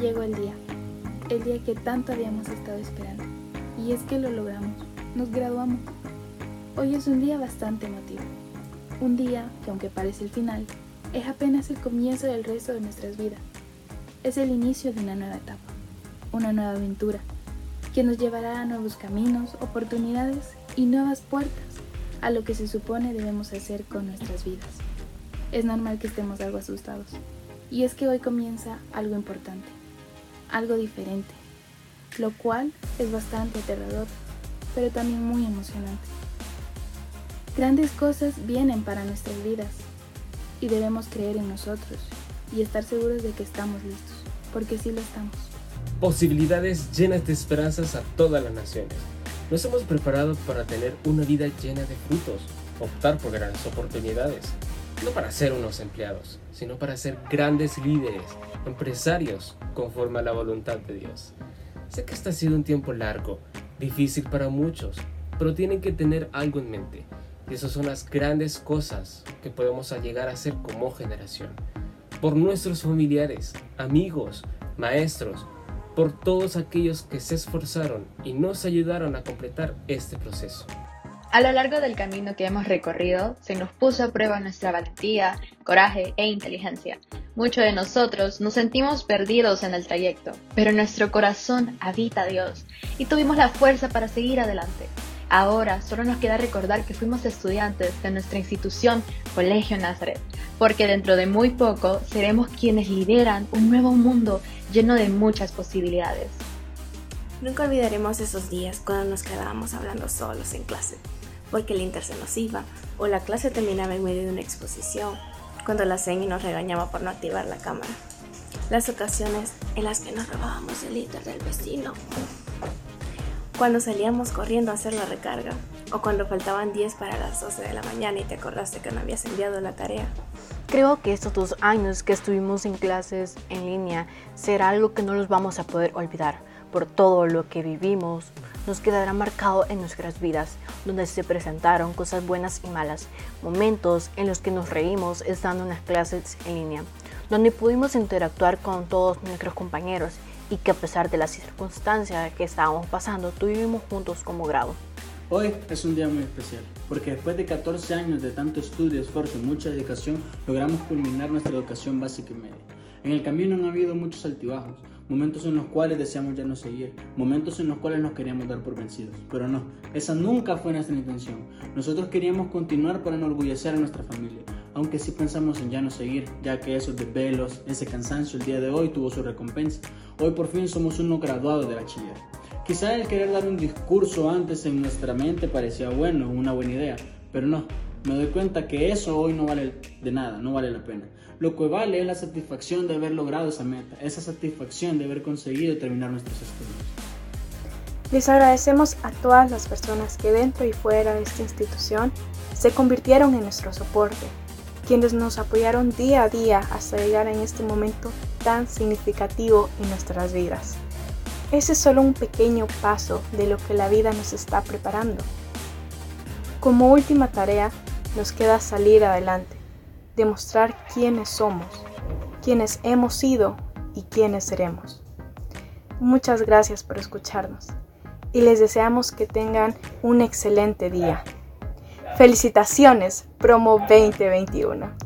llegó el día, el día que tanto habíamos estado esperando. Y es que lo logramos, nos graduamos. Hoy es un día bastante emotivo. Un día que aunque parece el final, es apenas el comienzo del resto de nuestras vidas. Es el inicio de una nueva etapa, una nueva aventura, que nos llevará a nuevos caminos, oportunidades y nuevas puertas a lo que se supone debemos hacer con nuestras vidas. Es normal que estemos algo asustados, y es que hoy comienza algo importante, algo diferente, lo cual es bastante aterrador, pero también muy emocionante. Grandes cosas vienen para nuestras vidas y debemos creer en nosotros y estar seguros de que estamos listos, porque sí lo estamos. Posibilidades llenas de esperanzas a todas las naciones. Nos hemos preparado para tener una vida llena de frutos, optar por grandes oportunidades, no para ser unos empleados, sino para ser grandes líderes, empresarios, conforme a la voluntad de Dios. Sé que este ha sido un tiempo largo, difícil para muchos, pero tienen que tener algo en mente. Y esas son las grandes cosas que podemos llegar a hacer como generación. Por nuestros familiares, amigos, maestros, por todos aquellos que se esforzaron y nos ayudaron a completar este proceso. A lo largo del camino que hemos recorrido, se nos puso a prueba nuestra valentía, coraje e inteligencia. Muchos de nosotros nos sentimos perdidos en el trayecto, pero nuestro corazón habita Dios y tuvimos la fuerza para seguir adelante. Ahora solo nos queda recordar que fuimos estudiantes de nuestra institución Colegio Nazaret, porque dentro de muy poco seremos quienes lideran un nuevo mundo lleno de muchas posibilidades. Nunca olvidaremos esos días cuando nos quedábamos hablando solos en clase porque el Inter se nos iba, o la clase terminaba en medio de una exposición, cuando la CENI nos regañaba por no activar la cámara. Las ocasiones en las que nos robábamos el Inter del vecino. Cuando salíamos corriendo a hacer la recarga, o cuando faltaban 10 para las 12 de la mañana y te acordaste que no habías enviado la tarea. Creo que estos dos años que estuvimos en clases en línea será algo que no los vamos a poder olvidar por todo lo que vivimos, nos quedará marcado en nuestras vidas, donde se presentaron cosas buenas y malas, momentos en los que nos reímos estando en las clases en línea, donde pudimos interactuar con todos nuestros compañeros y que a pesar de las circunstancias que estábamos pasando, tuvimos juntos como grado. Hoy es un día muy especial, porque después de 14 años de tanto estudio, esfuerzo y mucha dedicación, logramos culminar nuestra educación básica y media. En el camino han habido muchos altibajos, momentos en los cuales deseamos ya no seguir, momentos en los cuales nos queríamos dar por vencidos. Pero no, esa nunca fue nuestra intención. Nosotros queríamos continuar para enorgullecer a nuestra familia, aunque sí pensamos en ya no seguir, ya que esos desvelos, ese cansancio el día de hoy tuvo su recompensa. Hoy por fin somos unos graduados de bachiller. Quizá el querer dar un discurso antes en nuestra mente parecía bueno, una buena idea, pero no, me doy cuenta que eso hoy no vale de nada, no vale la pena. Lo que vale es la satisfacción de haber logrado esa meta, esa satisfacción de haber conseguido terminar nuestros estudios. Les agradecemos a todas las personas que dentro y fuera de esta institución se convirtieron en nuestro soporte, quienes nos apoyaron día a día hasta llegar en este momento tan significativo en nuestras vidas. Ese es solo un pequeño paso de lo que la vida nos está preparando. Como última tarea, nos queda salir adelante, demostrar quiénes somos, quiénes hemos sido y quiénes seremos. Muchas gracias por escucharnos y les deseamos que tengan un excelente día. Felicitaciones, promo 2021.